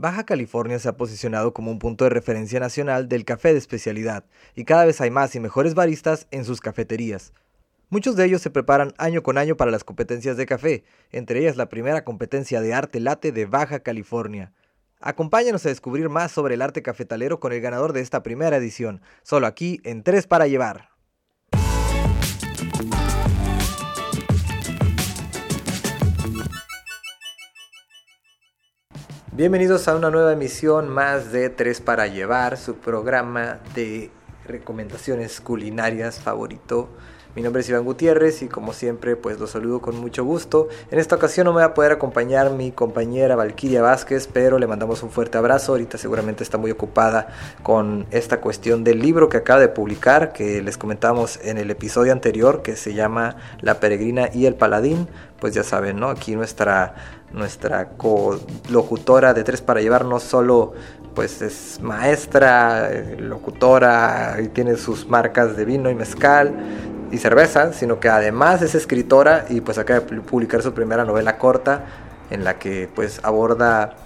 Baja California se ha posicionado como un punto de referencia nacional del café de especialidad, y cada vez hay más y mejores baristas en sus cafeterías. Muchos de ellos se preparan año con año para las competencias de café, entre ellas la primera competencia de arte late de Baja California. Acompáñanos a descubrir más sobre el arte cafetalero con el ganador de esta primera edición, solo aquí en Tres para Llevar. Bienvenidos a una nueva emisión más de Tres para Llevar, su programa de recomendaciones culinarias favorito. Mi nombre es Iván Gutiérrez y como siempre pues los saludo con mucho gusto. En esta ocasión no me va a poder acompañar mi compañera Valquiria Vázquez, pero le mandamos un fuerte abrazo. Ahorita seguramente está muy ocupada con esta cuestión del libro que acaba de publicar, que les comentamos en el episodio anterior, que se llama La peregrina y el paladín. Pues ya saben, ¿no? Aquí nuestra nuestra co-locutora de Tres para Llevar no solo pues es maestra, locutora y tiene sus marcas de vino y mezcal y cerveza, sino que además es escritora y pues acaba de publicar su primera novela corta en la que pues aborda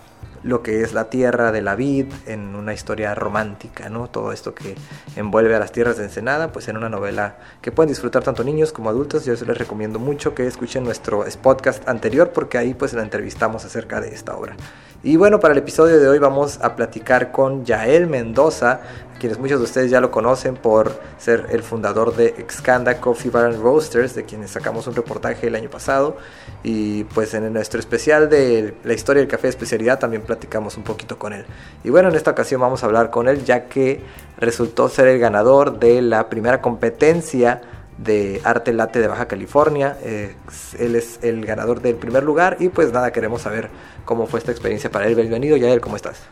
lo que es la tierra de la vid en una historia romántica, ¿no? Todo esto que envuelve a las tierras de Ensenada, pues en una novela que pueden disfrutar tanto niños como adultos. Yo les recomiendo mucho que escuchen nuestro podcast anterior porque ahí pues la entrevistamos acerca de esta obra. Y bueno, para el episodio de hoy vamos a platicar con Yael Mendoza, quienes muchos de ustedes ya lo conocen por ser el fundador de Excanda Coffee Bar and Roasters, de quienes sacamos un reportaje el año pasado. Y pues en nuestro especial de la historia del café de especialidad también platicamos un poquito con él. Y bueno, en esta ocasión vamos a hablar con él ya que resultó ser el ganador de la primera competencia de Arte Late de Baja California. Eh, él es el ganador del primer lugar y pues nada, queremos saber cómo fue esta experiencia para él. Bienvenido, Yael, ¿cómo estás?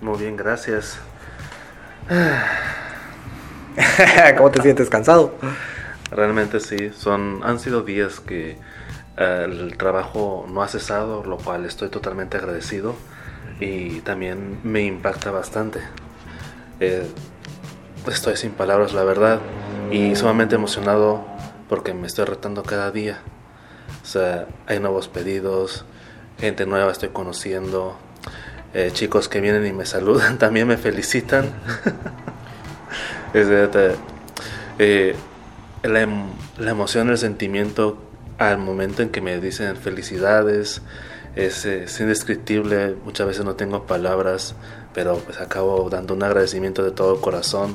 Muy bien, gracias. ¿Cómo te sientes? ¿Cansado? Realmente sí, son, han sido días que eh, el trabajo no ha cesado, lo cual estoy totalmente agradecido y también me impacta bastante. Eh, estoy sin palabras, la verdad, y sumamente emocionado porque me estoy retando cada día. O sea, hay nuevos pedidos, gente nueva estoy conociendo, eh, chicos que vienen y me saludan, también me felicitan. eh, la, em, la, emoción, el sentimiento al momento en que me dicen felicidades es, es, indescriptible, muchas veces no tengo palabras, pero pues acabo dando un agradecimiento de todo corazón.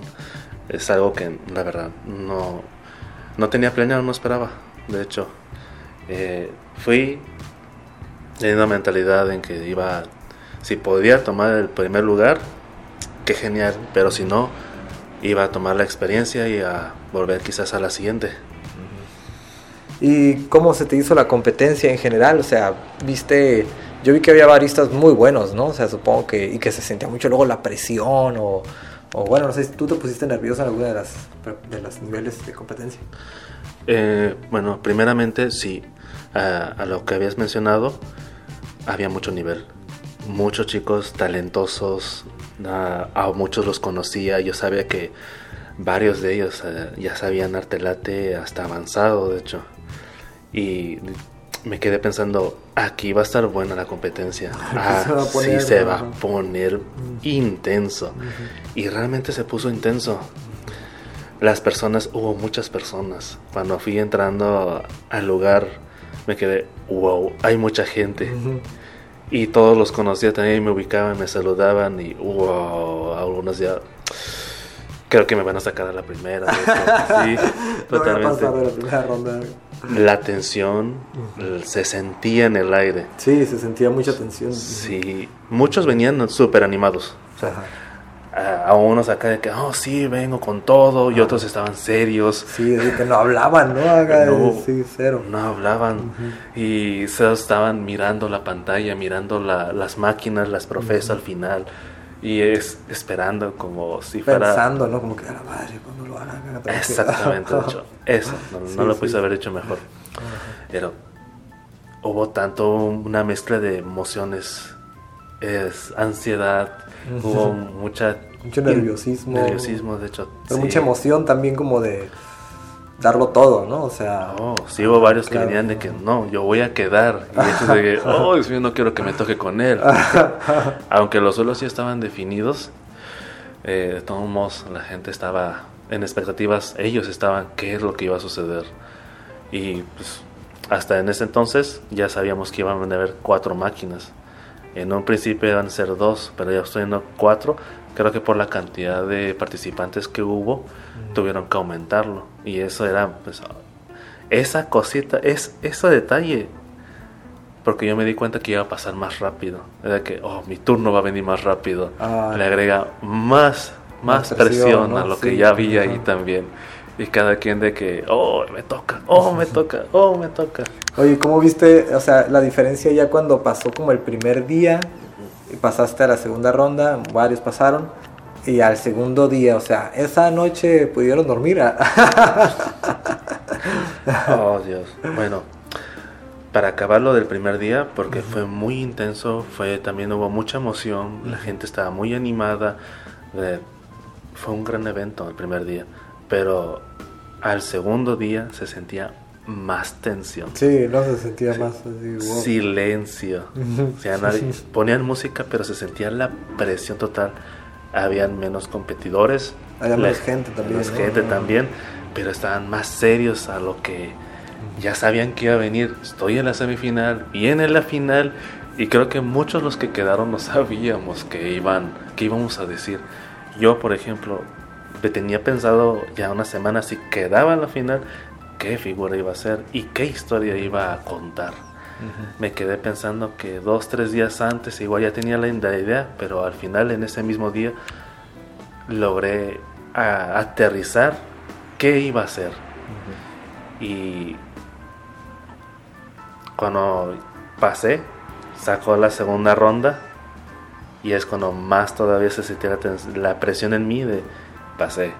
Es algo que la verdad no, no tenía planeado, no esperaba. De hecho, eh, fui en una mentalidad en que iba si podía tomar el primer lugar, qué genial, pero si no, iba a tomar la experiencia y a volver quizás a la siguiente. ¿Y cómo se te hizo la competencia en general? O sea, viste, yo vi que había baristas muy buenos, ¿no? O sea, supongo que, y que se sentía mucho luego la presión o, o bueno, no sé, ¿tú te pusiste nervioso en alguna de las de los niveles de competencia? Eh, bueno, primeramente sí, a, a lo que habías mencionado, había mucho nivel muchos chicos talentosos, a muchos los conocía, yo sabía que varios de ellos eh, ya sabían arte late hasta avanzado, de hecho. Y me quedé pensando, aquí va a estar buena la competencia. Ah, sí, se va a poner intenso. Y realmente se puso intenso. Las personas, hubo muchas personas. Cuando fui entrando al lugar, me quedé, wow, hay mucha gente. Y todos los conocía también, me ubicaban, me saludaban y wow, algunos ya creo que me van a sacar a la primera. sí, totalmente. la, primera ronda. la tensión se sentía en el aire. Sí, se sentía mucha tensión. Sí, muchos venían súper animados. Ajá a, unos acá de que, oh, sí, vengo con todo, y otros estaban serios. Sí, que no hablaban, ¿no? no sí, cero. No hablaban. Y se estaban mirando la pantalla, mirando las máquinas, las profes al final. Y es esperando como si fuera... Pensando, ¿no? Como que a la madre, cuando lo hagan. Exactamente, de hecho. Eso, no, lo pude haber hecho mejor. Pero hubo tanto una mezcla de emociones. Es ansiedad, Hubo mucha... Mucho nerviosismo. Nerviosismo, de hecho. Pero mucha emoción también como de... darlo todo, ¿no? O sea... Oh, sí hubo varios que venían de que no, yo voy a quedar. Y estos de que, oh, mío, no quiero que me toque con él. Aunque los suelos sí estaban definidos, eh, de todos modos la gente estaba en expectativas, ellos estaban, qué es lo que iba a suceder. Y pues hasta en ese entonces ya sabíamos que iban a haber cuatro máquinas. En un principio iban a ser dos, pero ya estoy en cuatro. Creo que por la cantidad de participantes que hubo, tuvieron que aumentarlo. Y eso era, pues, esa cosita, es ese detalle. Porque yo me di cuenta que iba a pasar más rápido. Era que, oh, mi turno va a venir más rápido. Ah. Le agrega más, más, presión, a lo que ya había ahí también. Y cada quien de que, oh, me toca, oh, me toca, oh, me toca. Oye, ¿cómo viste, o sea, la diferencia ya cuando pasó como el primer día y pasaste a la segunda ronda, varios pasaron, y al segundo día, o sea, esa noche pudieron dormir. oh, Dios. Bueno, para acabar lo del primer día, porque fue muy intenso, fue también hubo mucha emoción, la gente estaba muy animada, eh, fue un gran evento el primer día, pero al segundo día se sentía más tensión. Sí, no se sentía más Silencio. o sea, nadie, ponían música, pero se sentía la presión total. Habían menos competidores. Había más gente también. Más gente también, pero estaban más serios a lo que ya sabían que iba a venir. Estoy en la semifinal, viene la final, y creo que muchos los que quedaron no sabíamos que iban, que íbamos a decir. Yo, por ejemplo, tenía pensado ya una semana si quedaba en la final, qué figura iba a ser y qué historia iba a contar. Me quedé pensando que dos, tres días antes igual ya tenía la idea, pero al final en ese mismo día logré aterrizar qué iba a ser. Y cuando pasé, sacó la segunda ronda y es cuando más todavía se sentía la presión en mí de pasé.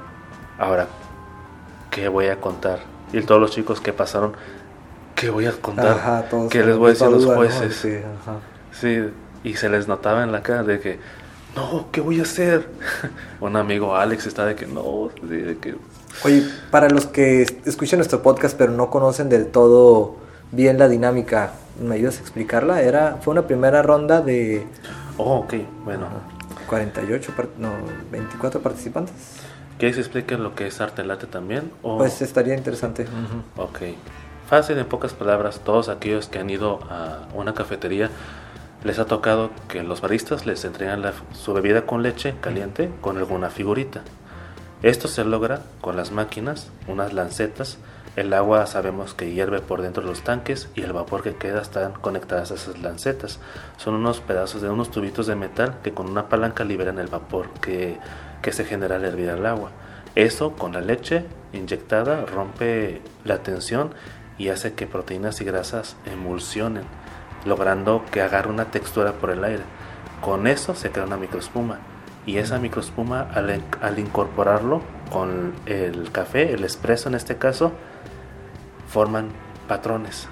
Ahora, ¿qué voy a contar? Y todos los chicos que pasaron, ¿qué voy a contar? ¿Qué les voy a decir a los jueces? Sí, y se les notaba en la cara de que, no, ¿qué voy a hacer? Un amigo Alex está de que, no, de que... Oye, para los que escuchan nuestro podcast pero no conocen del todo bien la dinámica, ¿me ayudas a explicarla? Era, fue una primera ronda de... Oh, ok, bueno. 48, no, 24 participantes. ¿Quieres explicar lo que es arte late también? Pues estaría interesante. Ok. Fácil, en pocas palabras, todos aquellos que han ido a una cafetería les ha tocado que los baristas les entregan su bebida con leche caliente con alguna figurita. Esto se logra con las máquinas, unas lancetas el agua sabemos que hierve por dentro de los tanques y el vapor que queda están conectadas a esas lancetas. Son unos pedazos de unos tubitos de metal que con una palanca liberan el vapor que, se genera al hervir el agua. Eso con la leche inyectada rompe la tensión y hace que proteínas y grasas emulsionen, logrando que agarre una textura por el aire. Con eso se crea una microespuma y esa microespuma al, al incorporarlo con el café, el espresso en este caso, forman patrones.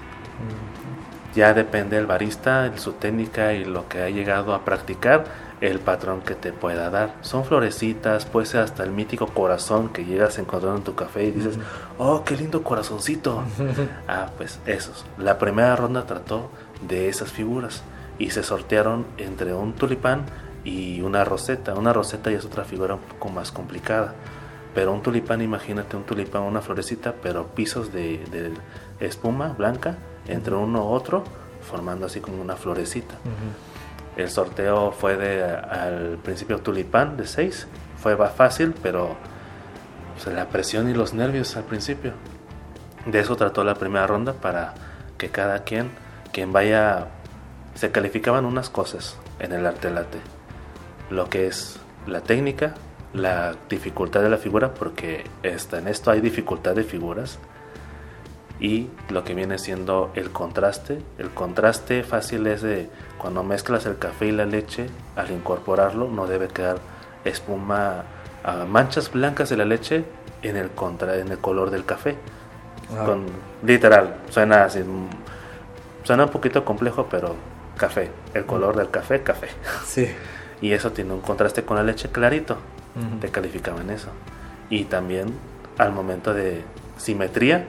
Ya depende el barista, su técnica y lo que ha llegado a practicar, el patrón que te pueda dar. Son florecitas, puede ser hasta el mítico corazón que llegas a encontrar en tu café y dices, oh, qué lindo corazoncito. ah, pues esos. La primera ronda trató de esas figuras y se sortearon entre un tulipán y una roseta. Una roseta ya es otra figura un poco más complicada. Pero un tulipán, imagínate un tulipán, una florecita, pero pisos de, espuma blanca entre uno u otro, formando así como una florecita. El sorteo fue de al principio tulipán de 6, fue fácil, pero la presión y los nervios al principio. De eso trató la primera ronda para que cada quien, quien vaya, se calificaban unas cosas en el arte late. Lo que es la técnica, la dificultad de la figura porque está, en esto hay dificultad de figuras y lo que viene siendo el contraste. El contraste fácil es de cuando mezclas el café y la leche, al incorporarlo no debe quedar espuma, manchas blancas de la leche en el, contra, en el color del café. Con, literal, suena así, suena un poquito complejo, pero café, el color del café, café. Sí. Y eso tiene un contraste con la leche clarito te calificaban eso. Y también al momento de simetría,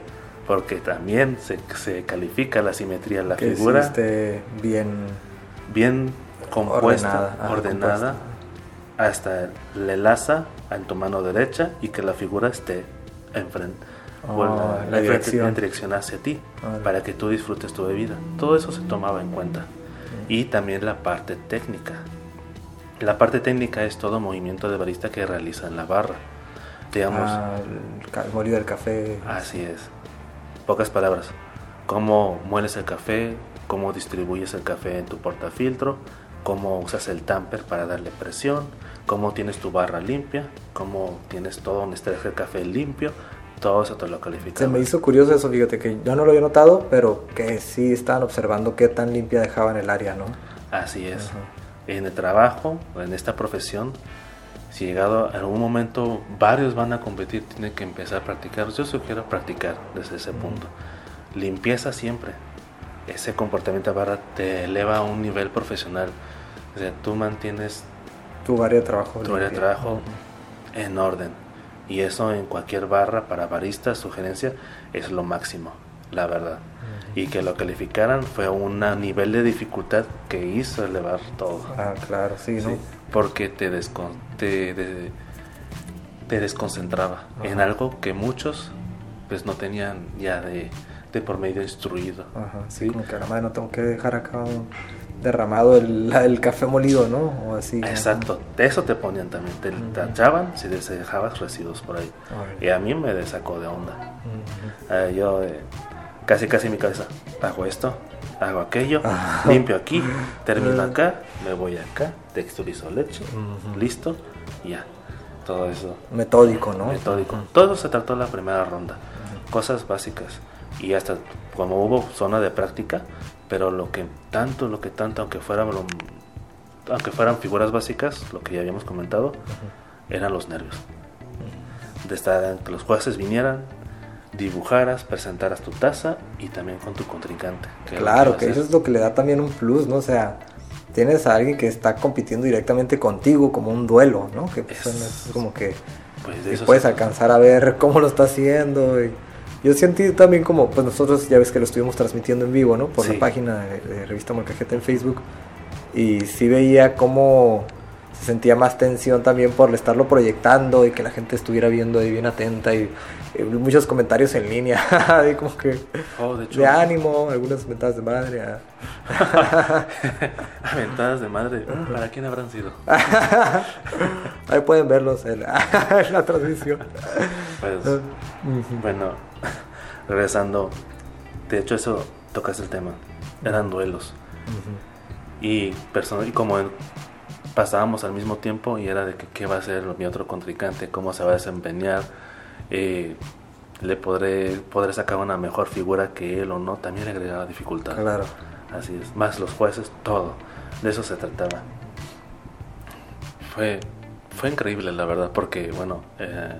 porque también se, se califica la simetría la que figura. esté bien bien compuesta, Ordenada, hasta le laza en tu mano derecha y que la figura esté enfrente, Oh, la dirección. hacia ti, para que tú disfrutes tu bebida. Todo eso se tomaba en cuenta. Y también la parte técnica. La parte técnica es todo movimiento de barista que realiza en la barra. Digamos, Ah, el, molido del café. Así es. Pocas palabras. Cómo mueles el café, cómo distribuyes el café en tu portafiltro, cómo usas el tamper para darle presión, cómo tienes tu barra limpia, cómo tienes todo donde está el café limpio, todo eso te lo Se calificamos. me hizo curioso eso, fíjate que yo no lo había notado, pero que sí estaban observando qué tan limpia dejaban el área, ¿no? Así es. Ajá. En el trabajo, en esta profesión, si llegado a algún momento varios van a competir, tienen que empezar a practicar. Yo sugiero practicar desde ese punto. Limpieza siempre. Ese comportamiento barra te eleva a un nivel profesional. O sea, tú mantienes Tu área de trabajo. tu área de trabajo en orden. Y eso en cualquier barra para baristas, sugerencia, es lo máximo, la verdad. Y que lo calificaran fue un nivel de dificultad que hizo elevar todo. Ah, claro, sí, ¿no? Sí, porque te, descon- te, de- te desconcentraba en Ajá. algo que muchos pues no tenían ya de, de por medio instruido. Ajá, sí, como que a la madre no tengo que dejar acá un derramado el, el café molido, ¿no? O así. ¿no? Exacto, de eso te ponían también, te Ujú. tachaban si dejabas residuos por ahí. Órale. Y a mí me sacó de onda. Ujú. Eh, yo eh, casi casi en mi cabeza, hago esto, hago aquello, Ah. limpio aquí, termino Ah. acá, me voy acá, texturizo leche, listo, ya. Todo eso. Metódico, ¿no? metódico. Todo se trató la primera ronda. Cosas básicas. Y hasta como hubo zona de práctica, pero lo que tanto, lo que tanto, aunque fueran, lo- aunque fueran figuras básicas, lo que ya habíamos comentado, eran los nervios. De estar, que los jueces vinieran, dibujaras, presentaras tu taza y también con tu contrincante. que Claro, que eso es lo que le da también un plus, ¿no? O sea, tienes a alguien que está compitiendo directamente contigo como un duelo, ¿no? Que pues, Es- es como que Pues de y eso puedes alcanzar a ver cómo lo está haciendo. y yo sentí también como, pues nosotros ya ves que lo estuvimos transmitiendo en vivo, ¿no? Por Sí. la página de, de Revista Molcajete en Facebook. Y sí veía cómo se sentía más tensión también por estarlo proyectando y que la gente estuviera viendo ahí bien atenta y, y muchos comentarios en línea, y como que Oh, de ánimo, algunas mentadas de madre. ah. aventadas de madre. ¿Para quién habrán sido? Ahí pueden verlos en, en la transmisión. Pues. Bueno, regresando, de hecho eso tocas el tema, eran duelos Ujú. y, perso- y como en- pasábamos al mismo tiempo y era de que qué va a hacer mi otro contrincante, cómo se va a desempeñar, eh, le podré, podré sacar una mejor figura que él o no, también le agregaba dificultad. Claro. Así es, más los jueces, todo, de eso se trataba. Fue, fue increíble la verdad, porque bueno, eh,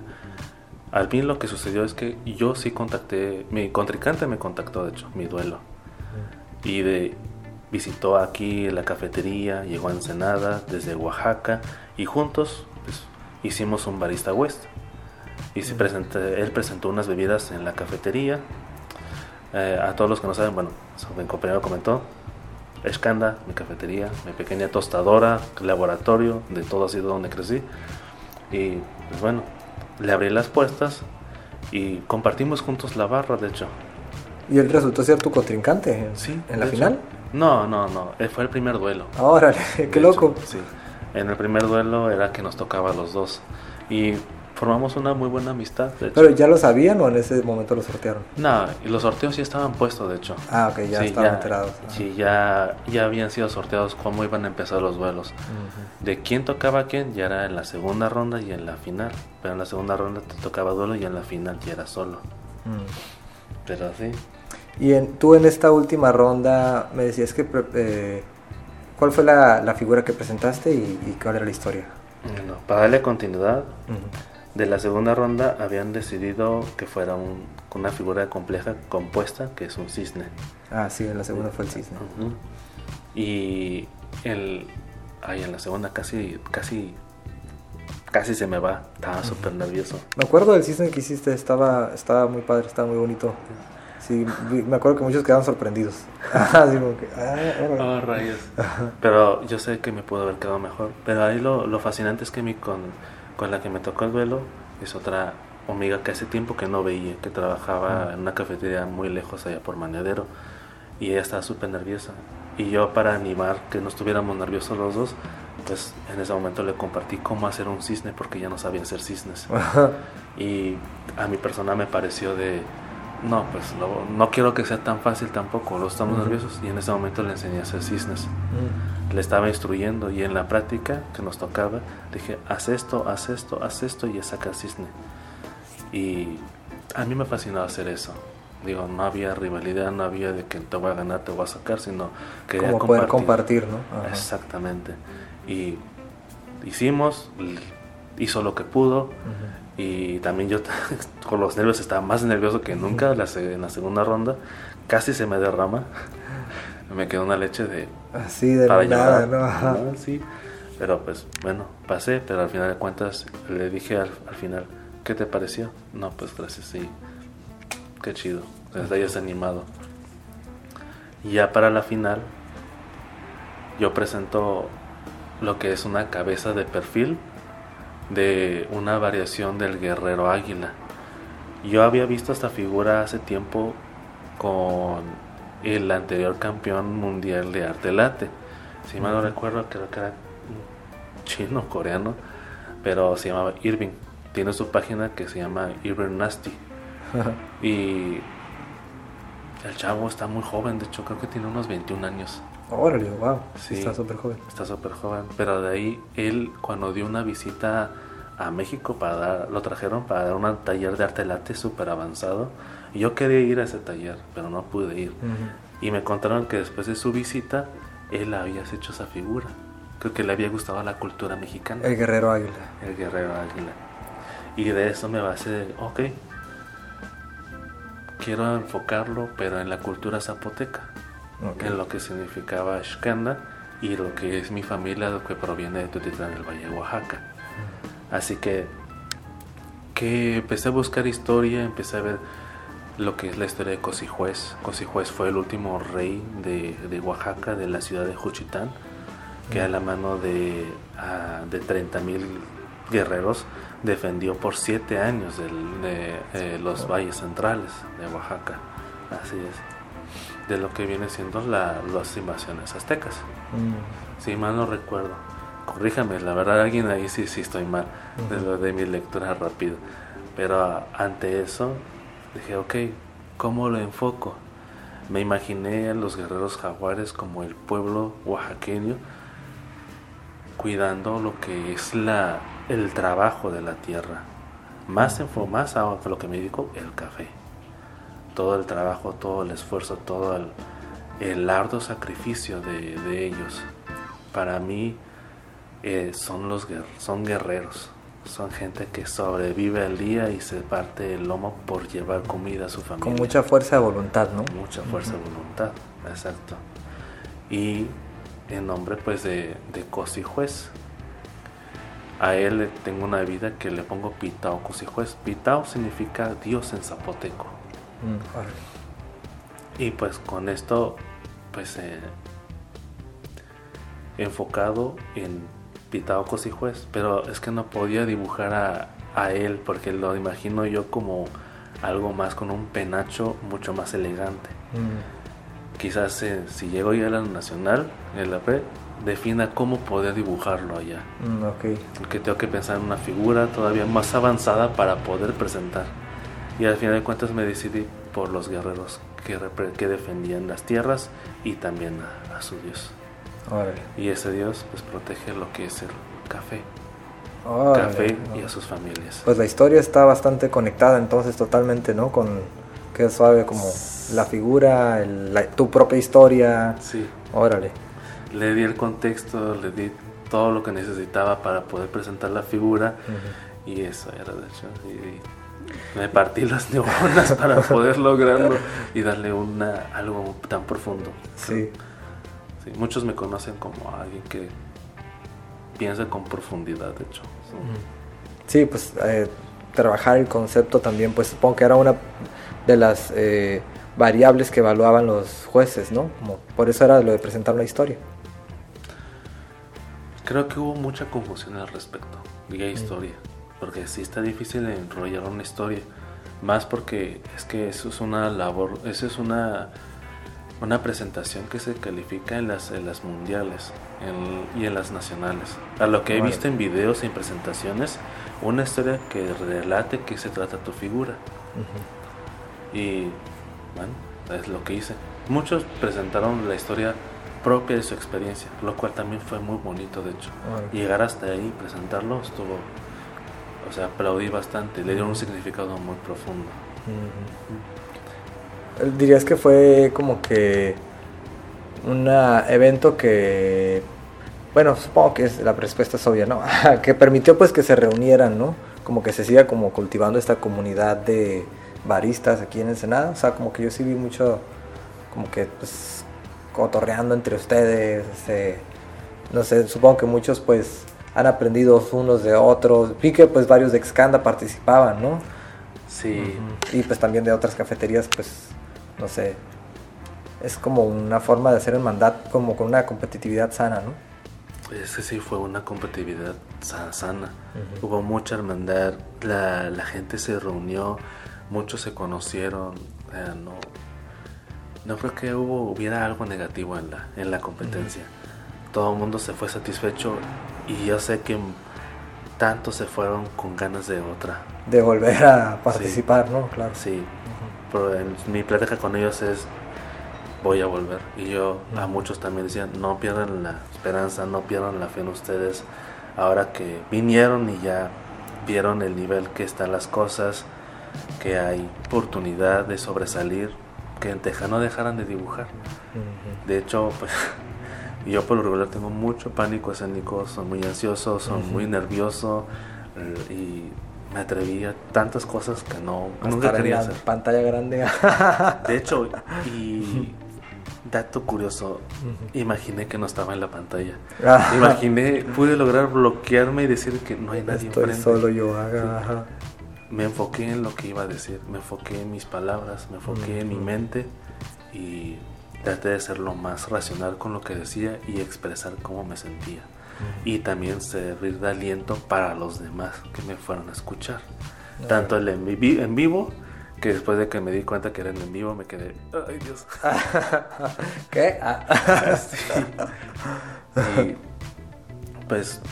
al fin lo que sucedió es que yo sí contacté, mi contrincante me contactó de hecho, mi duelo, y de, visitó aquí la cafetería, llegó a Ensenada desde Oaxaca, y juntos pues, hicimos un barista west. Y presenté- él presentó unas bebidas en la cafetería. Eh, a todos los que no saben, bueno, mi compañero comentó, Escanda, mi cafetería, mi pequeña tostadora, laboratorio, de todo ha sido donde crecí. Y pues bueno, le abrí las puertas y compartimos juntos la barra, de hecho. ¿Y él resultó ser tu contrincante en, Sí. en la final? hecho. No, no, no, eh, fue el primer duelo. Órale, qué loco. sí. En el primer duelo era que nos tocaba a los dos. Y formamos una muy buena amistad, de hecho. Pero ya lo sabían o en ese momento lo sortearon. No, y los sorteos ya estaban puestos, de hecho. Ah, ok, ya Sí, estaban enterados. Ah. Sí, ya, ya habían sido sorteados cómo iban a empezar los duelos. De quién tocaba a quién ya era en la segunda ronda y en la final. Pero en la segunda ronda te tocaba duelo y en la final ya era solo. Mm. Pero sí. Y en, tú en esta última ronda me decías que... eh, ¿Cuál fue la, la figura que presentaste y, y cuál era la historia? Bueno, para darle continuidad, Ujú. de la segunda ronda habían decidido que fuera un- una figura compleja compuesta, que es un cisne. Ah, sí, en la segunda fue el cisne. Ujú. Y el, ay, en la segunda casi, casi, casi se me va, estaba súper nervioso. Me acuerdo del cisne que hiciste, estaba, estaba muy padre, estaba muy bonito. Sí, me acuerdo que muchos quedaron sorprendidos. Así como que, ah, oh, rayos. Pero yo sé que me pudo haber quedado mejor. Pero ahí lo, lo fascinante es que mi con, con la que me tocó el vuelo es otra amiga que hace tiempo que no veía, que trabajaba en una cafetería muy lejos allá por Maneadero. Y ella estaba súper nerviosa. Y yo para animar que no estuviéramos nerviosos los dos, pues en ese momento le compartí cómo hacer un cisne porque ya no sabía hacer cisnes. y a mi persona me pareció de, no, pues no, quiero que sea tan fácil tampoco, lo estamos nerviosos y en ese momento le enseñé a hacer cisnes. Le estaba instruyendo y en la práctica que nos tocaba dije, haz esto, haz esto, haz esto y saca cisne. Y a mí me fascinaba hacer eso. Digo, no había rivalidad, no había de que te voy a ganar, te voy a sacar, sino quería Como poder compartir, ¿no? Exactamente. Y hicimos, hizo lo que pudo. Y también yo con los nervios estaba más nervioso que nunca en la segunda ronda. Casi se me derrama. Me quedó una leche de... Así de nada, ¿no? Sí. Pero pues bueno, pasé, pero al final de cuentas le dije al, final, ¿qué te pareció? No, pues gracias, sí. Qué chido. Desde ahí animado. Y ya para la final, yo presento lo que es una cabeza de perfil de una variación del guerrero águila. Yo había visto esta figura hace tiempo con el anterior campeón mundial de arte late. Si mal no recuerdo, creo que era chino, coreano, pero se llamaba Irving. Tiene su página que se llama Irving Nasty. y el chavo está muy joven, de hecho creo que tiene unos 21 años. Órale, wow. está súper joven. Está súper joven. Pero de ahí, él, cuando dio una visita a México, para dar, lo trajeron para dar un taller de arte late súper avanzado. Y yo quería ir a ese taller, pero no pude ir. Y me contaron que después de su visita, él había hecho esa figura. Creo que le había gustado la cultura mexicana. El guerrero águila. El guerrero águila. Y de eso me hacer, ok, quiero enfocarlo, pero en la cultura zapoteca en lo que significaba Xcanda y lo que es mi familia, lo que proviene de Tutitlán del Valle de Oaxaca. Así que, que empecé a buscar historia, empecé a ver lo que es la historia de Cosijuez. Cosijuez fue el último rey de, de Oaxaca, de la ciudad de Juchitán, que a la mano de, uh, de 30.000 guerreros defendió por siete años de, eh, los valles centrales de Oaxaca. Así es de lo que viene siendo las invasiones aztecas. Mm. Si mal no recuerdo. Corríjame, la verdad alguien ahí sí, sí estoy mal de lo de mi lectura rápido. Pero ante eso dije, ok, ¿cómo lo enfoco? Me imaginé a los guerreros jaguares como el pueblo oaxaqueño cuidando lo que es la, el trabajo de la tierra. Más, en, más a lo que me dedico, el café todo el trabajo, todo el esfuerzo, todo el, arduo sacrificio de, ellos. Para mí eh, son, los, son guerreros, son gente que sobrevive al día y se parte el lomo por llevar comida a su familia. Con mucha fuerza de voluntad, ¿no? Mucha fuerza de voluntad, exacto. Y en nombre pues de, de Cosijuez. A él tengo una vida que le pongo Pitao Cosijuez. Pitao significa Dios en zapoteco. Y pues con esto, pues eh, enfocado en Pitao y Juez, pero es que no podía dibujar a, a, él porque lo imagino yo como algo más con un penacho mucho más elegante. Mm. Quizás eh, si llego ya a la nacional, en la pre, defina cómo poder dibujarlo allá. Mm, okay. Porque tengo que pensar en una figura todavía más avanzada para poder presentar. Y al final de cuentas me decidí por los guerreros que, que defendían las tierras y también a, su dios. Y ese dios pues protege lo que es el café. café y a sus familias. Pues la historia está bastante conectada entonces totalmente, ¿no? Con que suave como la figura, tu propia historia. Sí. Órale. Le di el contexto, le di todo lo que necesitaba para poder presentar la figura y eso era de hecho. Me partí las neuronas para poder lograrlo y darle una, algo tan profundo. Sí. Muchos me conocen como alguien que piensa con profundidad, de hecho. Sí, pues eh, trabajar el concepto también, pues supongo que era una de las eh, variables que evaluaban los jueces, ¿no? Como, por eso era lo de presentar una historia. Creo que hubo mucha confusión al respecto, diga historia, porque sí está difícil enrollar una historia, más porque es que eso es una labor, eso es una una presentación que se califica en las, en las mundiales y en las nacionales. A lo que he visto en videos y en presentaciones, una historia que relate que se trata tu figura. Y bueno, es lo que hice. Muchos presentaron la historia propia de su experiencia, lo cual también fue muy bonito, de hecho. Llegar hasta ahí, presentarlo, estuvo, o sea, aplaudí bastante, le dieron un significado muy profundo. Dirías que fue como que un evento que, bueno, supongo que es, la respuesta es obvia, ¿no? que permitió pues que se reunieran, ¿no? Como que se siga como cultivando esta comunidad de baristas aquí en Ensenada. O sea, como que yo sí vi mucho, como que pues cotorreando entre ustedes, este, no sé, supongo que muchos pues han aprendido unos de otros. Vi que pues varios de Excanda participaban, ¿no? Sí. Y pues también de otras cafeterías pues no sé, es como una forma de hacer el mandato como con una competitividad sana, ¿no? Ese sí fue una competitividad sana. Hubo mucha hermandad, la, la, gente se reunió, muchos se conocieron. no, no creo que hubo, hubiera algo negativo en la, en la competencia. Todo el mundo se fue satisfecho y yo sé que tantos se fueron con ganas de otra. De volver a participar, ¿no? Claro. Sí, pero en mi plática con ellos es voy a volver. Y yo a muchos también decían, no pierdan la esperanza, no pierdan la fe en ustedes. Ahora que vinieron y ya vieron el nivel que están las cosas, que hay oportunidad de sobresalir, que en Teja no dejaran de dibujar. De hecho, pues yo por lo regular tengo mucho pánico escénico, soy muy ansioso, soy muy nervioso eh, y me atreví a tantas cosas que no nunca quería hacer. Pantalla grande. de hecho, y dato curioso, imaginé que no estaba en la pantalla. Imaginé, pude lograr bloquearme y decir que no hay nadie Estoy solo yo. Me enfoqué en lo que iba a decir, me enfoqué en mis palabras, me enfoqué en mi mente y traté de ser lo más racional con lo que decía y expresar cómo me sentía y también servir de aliento para los demás que me fueron a escuchar. Tanto el en, en vivo, que después de que me di cuenta que eran en vivo, me quedé, ay Dios. ¿Qué? Ah. Y pues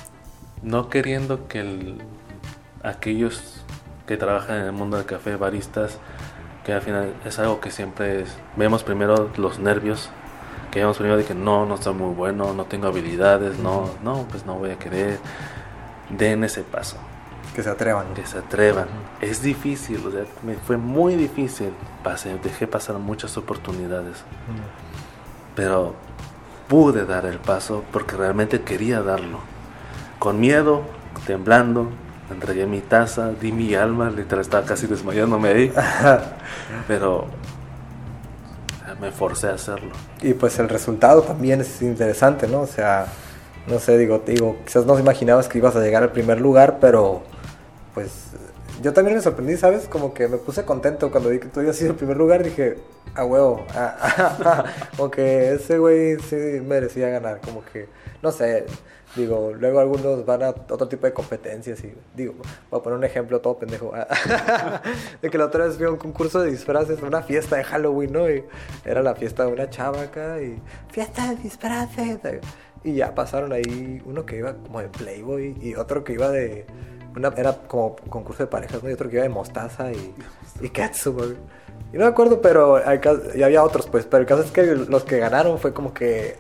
no queriendo que aquellos que trabajan en el mundo del café, baristas, que al final es algo que siempre vemos primero los nervios que habíamos primero de que no, no está muy bueno, no tengo habilidades, no, no, pues no voy a querer. Den ese paso. Que se atrevan. Que se atrevan. Es difícil, o sea, me fue muy difícil. Pasé, dejé pasar muchas oportunidades. Pero pude dar el paso porque realmente quería darlo. Con miedo, temblando, entregué mi taza, di mi alma, literal estaba casi desmayándome ahí. Pero me forcé a hacerlo. Y pues el resultado también es interesante, ¿no? O sea, no sé, digo, digo, quizás no imaginabas que ibas a llegar al primer lugar, pero pues yo también me sorprendí, ¿sabes? Como que me puse contento cuando vi que tú habías sido el primer lugar, dije, a huevo, como que ese güey sí merecía ganar, como que, no sé, Digo, luego algunos van a otro tipo de competencias y digo, voy a poner un ejemplo todo pendejo. de que la otra vez fui a un concurso de disfraces, una fiesta de Halloween, ¿no? Y era la fiesta de una chava acá y fiesta de disfraces. Y ya pasaron ahí uno que iba como de Playboy y otro que iba de una era como concurso de parejas, ¿no? Y otro que iba de mostaza y, y Katsu, Y no me acuerdo, pero y había otros, pues. Pero el caso es que los que ganaron fue como que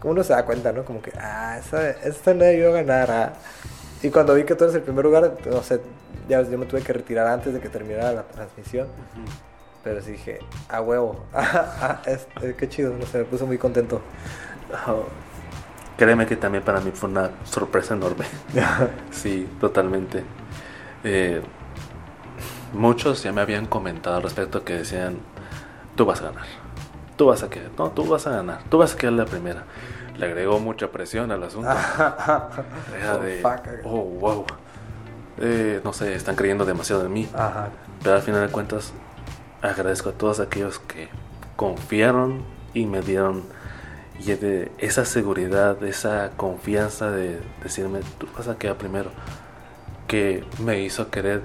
como uno se da cuenta, ¿no? Como que, ah, esta, esta no debió ganar. Ah. Y cuando vi que tú eres el primer lugar, no sé, ya yo me tuve que retirar antes de que terminara la transmisión. Pero sí dije, a huevo, ah, qué chido, no sé, me puse muy contento. Oh, créeme que también para mí fue una sorpresa enorme. sí, totalmente. Eh, muchos ya me habían comentado al respecto que decían, tú vas a ganar tú vas a quedar, no, tú vas a ganar, tú vas a quedar la primera. Le agregó mucha presión al asunto. Era de, oh, wow. eh, no sé, están creyendo demasiado en mí. Ajá. Pero al final de cuentas, agradezco a todos aquellos que confiaron y me dieron y de esa seguridad, esa confianza de decirme, tú vas a quedar primero, que me hizo querer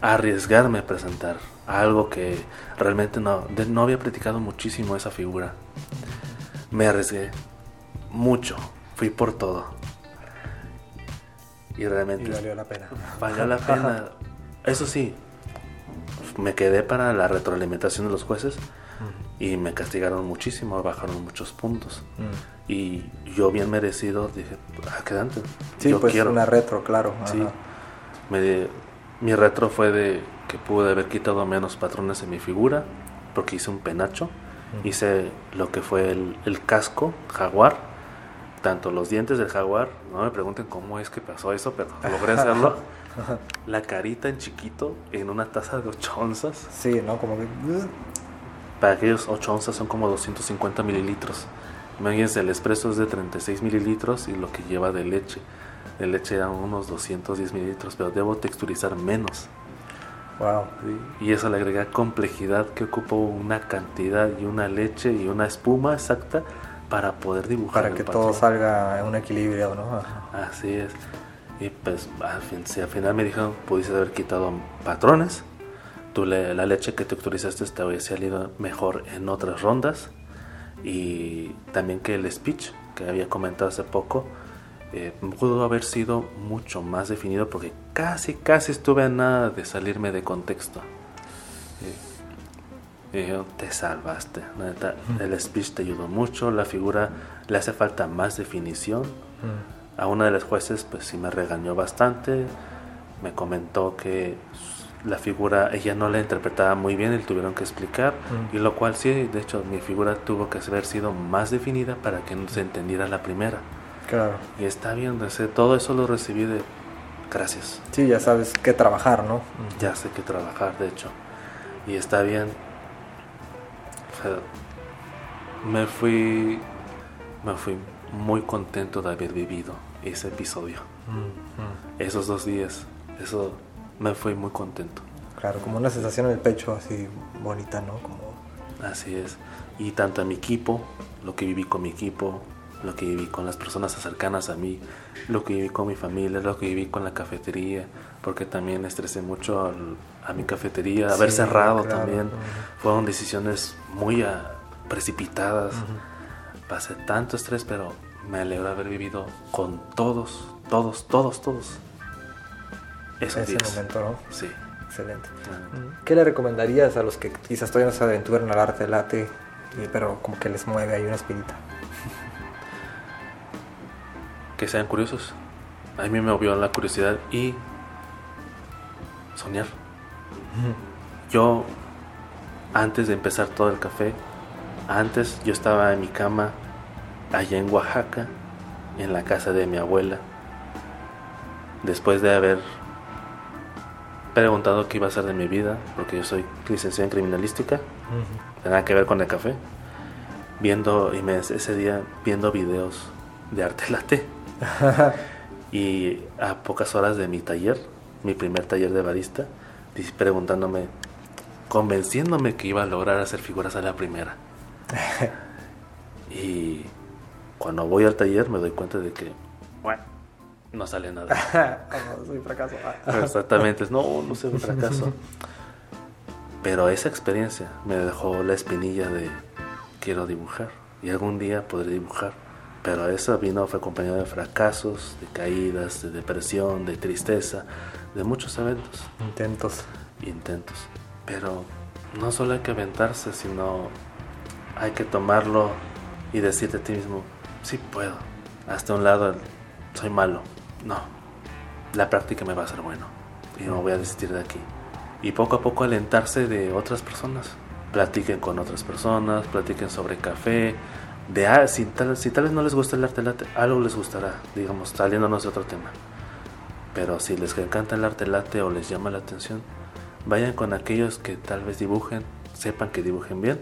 arriesgarme a presentar algo que realmente no, de- no había practicado muchísimo esa figura. Me arriesgué mucho, fui por todo. Y realmente Y valió la pena. valió la pena. Eso sí, me quedé para la retroalimentación de los jueces y me castigaron muchísimo, bajaron muchos puntos. Mm. Y yo bien merecido dije, ah, quedante. Sí, yo pues quiero. una retro, claro. Sí. Me- mi retro fue de que pude haber quitado menos patrones en mi figura porque hice un penacho. Hice lo que fue el, el casco jaguar, tanto los dientes del jaguar. No me pregunten cómo es que pasó eso, pero logré hacerlo. La carita en chiquito en una taza de 8 onzas. Sí, ¿no? Como que... uh, Para aquellos 8 onzas son como 250 mililitros. Imagínense, el espresso es de 36 mililitros y lo que lleva de leche. De leche eran unos 210 mililitros, pero debo texturizar menos. Wow. ¿sí? Y eso le agrega complejidad que ocupa una cantidad y una leche y una espuma exacta para poder dibujar. Para el que patrón. todo salga en un equilibrio, ¿no? Ajá. Así es. Y pues al, fin, si al final me dijeron, pudiste haber quitado patrones. Tú le- la leche que texturizaste te había salido mejor en otras rondas. Y también que el speech que había comentado hace poco eh, pudo haber sido mucho más definido porque casi, casi estuve a nada de salirme de contexto. Y dijeron, te salvaste. el speech te ayudó mucho. La figura le hace falta más definición. A una de las jueces, pues sí me regañó bastante. Me comentó que la figura ella no la interpretaba muy bien y le tuvieron que explicar. Mm. Y lo cual sí, de hecho, mi figura tuvo que haber sido más definida para que no se entendiera la primera. Claro. Y está bien, todo eso lo recibí de gracias. Sí, ya sabes qué trabajar, ¿no? Ya sé que trabajar, de hecho. Y está bien. O sea, me fui. Me fui muy contento de haber vivido ese episodio. Mm, mm. Esos dos días. Eso me fui muy contento. Claro, como una sensación en el pecho así bonita, ¿no? Como... Así es. Y tanto a mi equipo, lo que viví con mi equipo, lo que viví con las personas cercanas a mí, lo que viví con mi familia, lo que viví con la cafetería, porque también estresé mucho al- a mi cafetería, haber Sí, cerrado claro. también. Ujú. Fueron decisiones muy ah, precipitadas. Ujú. Pasé tanto estrés, pero me alegro haber vivido con todos, todos, todos, todos. Esos Ese días. momento, ¿no? Sí. Excelente. Ah, Mm. ¿Qué le recomendarías a los que quizás todavía no se aventuran al arte late, y- pero como que les mueve ahí una espinita? Que sean curiosos. A mí me movió la curiosidad y soñar. Yo, antes de empezar todo el café, antes yo estaba en mi cama allá en Oaxaca, en la casa de mi abuela, después de haber preguntado qué iba a hacer de mi vida, porque yo soy licenciado en criminalística, nada que ver con el café, viendo, y me, ese día viendo videos de arte latte. Y a pocas horas de mi taller, mi primer taller de barista, preguntándome, convenciéndome que iba a lograr hacer figuras a la primera. y cuando voy al taller me doy cuenta de que, bueno, no sale nada. Como soy fracaso. Exactamente, no, no sé, un fracaso. Pero esa experiencia me dejó la espinilla de quiero dibujar y algún día podré dibujar. Pero eso vino, fue acompañado de fracasos, de caídas, de depresión, de tristeza, de muchos eventos Intentos. intentos. Pero no solo hay que aventarse, sino hay que tomarlo y decirte a ti mismo, sí puedo. Hasta un lado, soy malo. No, la práctica me va a hacer bueno y no voy a desistir de aquí. Y poco a poco alentarse de otras personas. Platiquen con otras personas, platiquen sobre café. De, ah, si, tal, si tal vez no les gusta el arte latte, algo les gustará, digamos, saliéndonos de otro tema. Pero si les encanta el arte latte o les llama la atención, vayan con aquellos que tal vez dibujen, sepan que dibujen bien,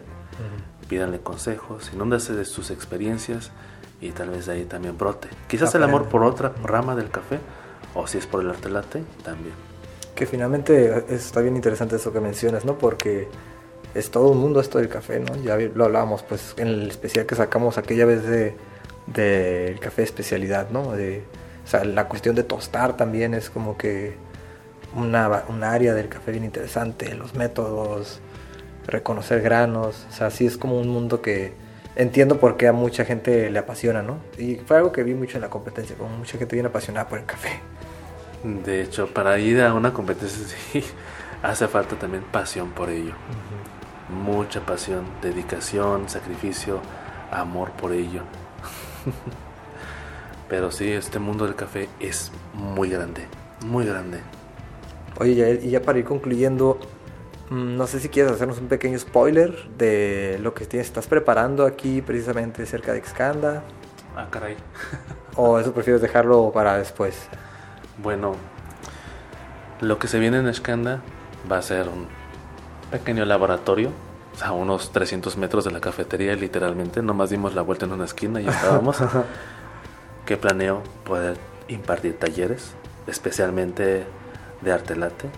pídanle consejos, inúndase de sus experiencias y tal vez de ahí también brote. Quizás el amor por otra rama del café, o si es por el arte latte, también. que finalmente está bien interesante eso que mencionas, ¿no? Porque es todo un mundo esto del café, ¿no? Ya lo hablábamos pues en el especial que sacamos aquella vez de del café especialidad, ¿no? De, o sea, la cuestión de tostar también es como que una, un área del café bien interesante, los métodos, reconocer granos, o sea, sí es como un mundo que entiendo por qué a mucha gente le apasiona, ¿no? Y fue algo que vi mucho en la competencia, como mucha gente bien apasionada por el café. De hecho, para ir a una competencia sí hace falta también pasión por ello. Mucha pasión, dedicación, sacrificio, amor por ello. Pero sí, este mundo del café es muy grande, muy grande. Oye, y ya para ir concluyendo, mm, no sé si quieres hacernos un pequeño spoiler de lo que tienes, estás preparando aquí precisamente cerca de Excanda. Ah, caray. ¿O eso prefieres dejarlo para después? Bueno, lo que se viene en Excanda va a ser un pequeño laboratorio a unos 300 metros de la cafetería, literalmente. Nomás dimos la vuelta en una esquina y estábamos. que planeo poder impartir talleres, especialmente de arte latte.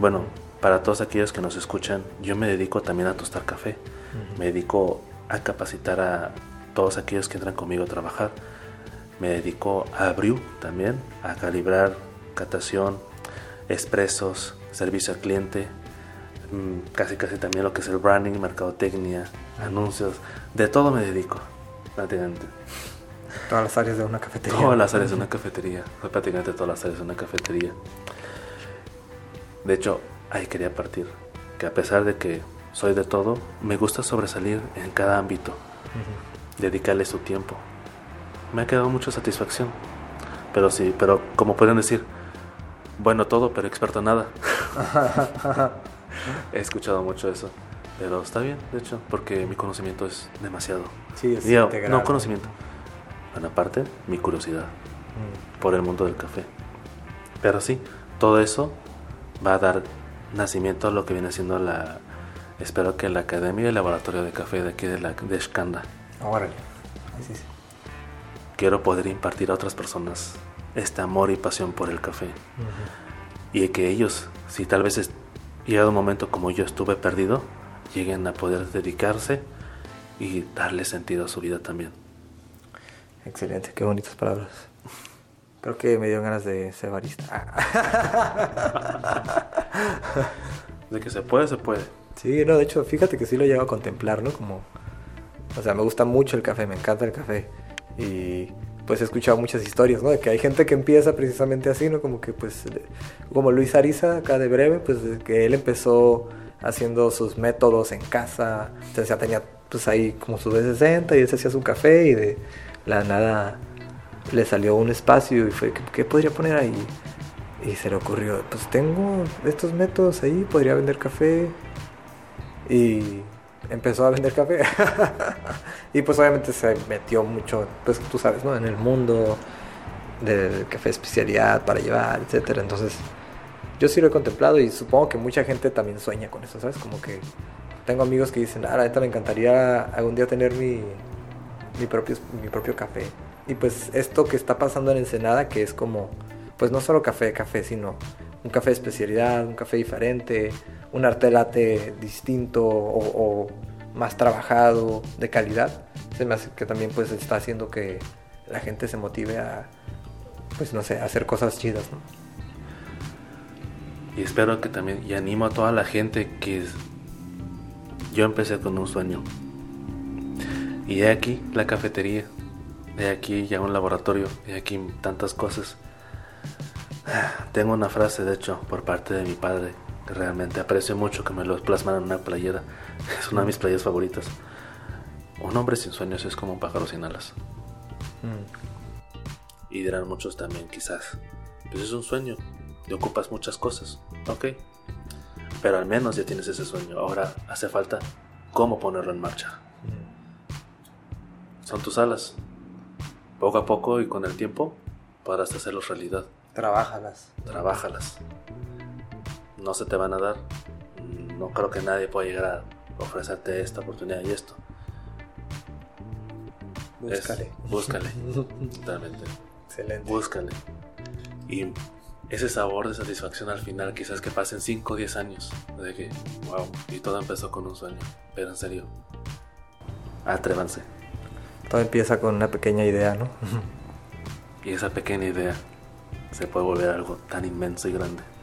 Bueno, para todos aquellos que nos escuchan, yo me dedico también a tostar café. Me dedico a capacitar a todos aquellos que entran conmigo a trabajar. Me dedico a brew también, a calibrar, catación, expresos, servicio al cliente, casi casi también lo que es el branding, mercadotecnia, anuncios, de todo me dedico, prácticamente. Todas las áreas de una cafetería. Todas las áreas de una cafetería, prácticamente todas las áreas de una cafetería. De hecho, ahí quería partir, que a pesar de que soy de todo, me gusta sobresalir en cada ámbito, dedicarle su tiempo. Me ha quedado mucha satisfacción. Pero sí, pero como pueden decir, bueno todo, pero experto nada. He escuchado mucho eso. Pero está bien, de hecho, porque mi conocimiento es demasiado. Sí, es No conocimiento. Bueno, aparte, mi curiosidad mm. por el mundo del café. Pero sí, todo eso va a dar nacimiento a lo que viene siendo la... Espero que la Academia y el Laboratorio de Café de aquí de, la, de Shkanda. Órale. Sí, Quiero poder impartir a otras personas este amor y pasión por el café. Y que ellos, si tal vez llegado un momento como yo estuve perdido, lleguen a poder dedicarse y darle sentido a su vida también. Excelente, qué bonitas palabras. Creo que me dio ganas de ser barista. de que se puede, se puede. Sí, no, de hecho, fíjate que sí lo llevo a contemplar, ¿no? Como, o sea, me gusta mucho el café, me encanta el café. Y pues he escuchado muchas historias, ¿no? De que hay gente que empieza precisamente así, ¿no? Como que pues, como Luis Ariza, acá de breve, pues que él empezó haciendo sus métodos en casa, entonces ya tenía pues ahí como su B60 y él se hacía su café y de la nada le salió un espacio y fue, ¿qué, podría poner ahí? Y se le ocurrió, pues tengo estos métodos ahí, podría vender café y empezó a vender café. y pues obviamente se metió mucho, pues tú sabes, ¿no? En el mundo del café especialidad para llevar, etcétera. Entonces, yo sí lo he contemplado y supongo que mucha gente también sueña con eso, ¿sabes? Como que tengo amigos que dicen, ah, la me encantaría algún día tener mi, mi, propio, mi propio café. Y pues esto que está pasando en Ensenada, que es como, pues no solo café, café, sino un café de especialidad, un café diferente, un arte latte distinto o, más trabajado, de calidad, se me hace que también pues está haciendo que la gente se motive a, pues no sé, a hacer cosas chidas. Y espero que también, y animo a toda la gente que yo empecé con un sueño. Y de aquí la cafetería, de aquí ya un laboratorio, de aquí tantas cosas. Tengo una frase, de hecho, por parte de mi padre, que realmente aprecio mucho que me lo plasman en una playera. Es una de mis playas favoritas. Un hombre sin sueños es como un pájaro sin alas. Mm. Y dirán muchos también, quizás, pues es un sueño, te ocupas muchas cosas, ok. Pero al menos ya tienes ese sueño. Ahora hace falta cómo ponerlo en marcha. Mm. Son tus alas. Poco a poco y con el tiempo podrás hacerlo realidad. Trabájalas. Trabájalas. No se te van a dar. No creo que nadie pueda llegar a ofrecerte esta oportunidad y esto. Búscale. búscale. Totalmente. Excelente. Búscale. Y ese sabor de satisfacción al final, quizás que pasen 5 o 10 años, de que, wow, y todo empezó con un sueño, pero en serio, atrévanse. Todo empieza con una pequeña idea, ¿no? y esa pequeña idea se puede volver algo tan inmenso y grande.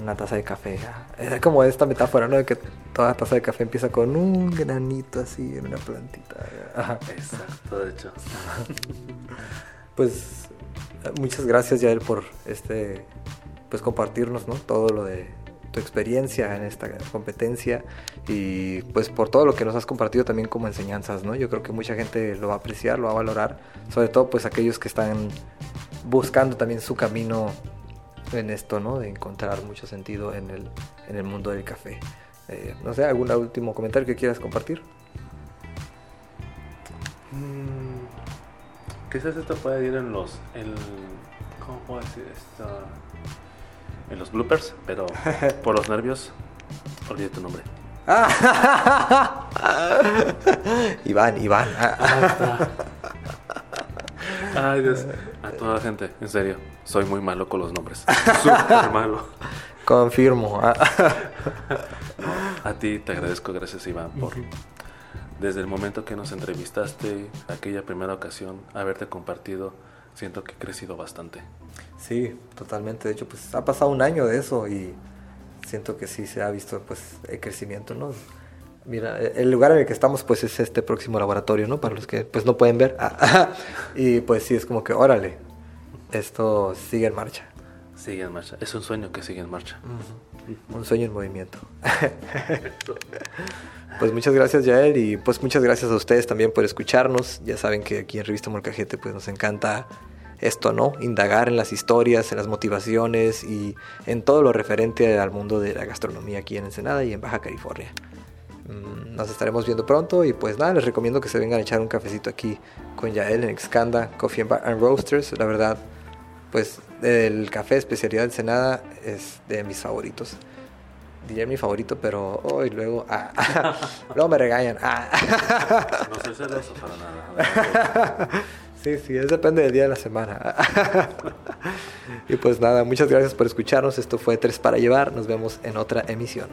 Una taza de café. Es como esta metáfora, ¿no? De que toda taza de café empieza con un granito así en una plantita. Exacto, de hecho. pues muchas gracias, Yael, por este pues compartirnos, ¿no? Todo lo de tu experiencia en esta competencia y pues por todo lo que nos has compartido también como enseñanzas, ¿no? Yo creo que mucha gente lo va a apreciar, lo va a valorar, sobre todo pues aquellos que están buscando también su camino en esto, ¿no? De encontrar mucho sentido en el, en el mundo del café. Eh, no sé, ¿algún último comentario que quieras compartir? Mm, quizás esto puede ir en los... En, ¿Cómo puedo decir esto? En los bloopers, pero por los nervios, olvidé tu nombre. Iván, Iván. Ay, Dios. A toda la gente, en serio, soy muy malo con los nombres. Súper malo. Confirmo. a ti te agradezco, gracias Iván, por desde el momento que nos entrevistaste, aquella primera ocasión, haberte compartido, siento que he crecido bastante. Sí, totalmente. De hecho, pues ha pasado un año de eso y siento que sí se ha visto pues el crecimiento, ¿no? Mira, el lugar en el que estamos pues es este próximo laboratorio, ¿no? Para los que pues no pueden ver. y pues sí, es como que, órale, esto sigue en marcha. Sigue en marcha. Es un sueño que sigue en marcha. Un sueño en movimiento. pues muchas gracias, Yael, y pues muchas gracias a ustedes también por escucharnos. Ya saben que aquí en Revista Molcajete pues nos encanta esto, ¿no? Indagar en las historias, en las motivaciones y en todo lo referente al mundo de la gastronomía aquí en Ensenada y en Baja California. Mm, nos estaremos viendo pronto y pues nada, les recomiendo que se vengan a echar un cafecito aquí con Yael en Excanda Coffee and, Roasters. La verdad, pues el café especialidad de Ensenada es de mis favoritos. Diría mi favorito, pero hoy luego, ah, luego me regañan. Ah. No soy celoso para nada. Sí, sí, es depende del día de la semana. y pues nada, muchas gracias por escucharnos. Esto fue Tres para Llevar. Nos vemos en otra emisión.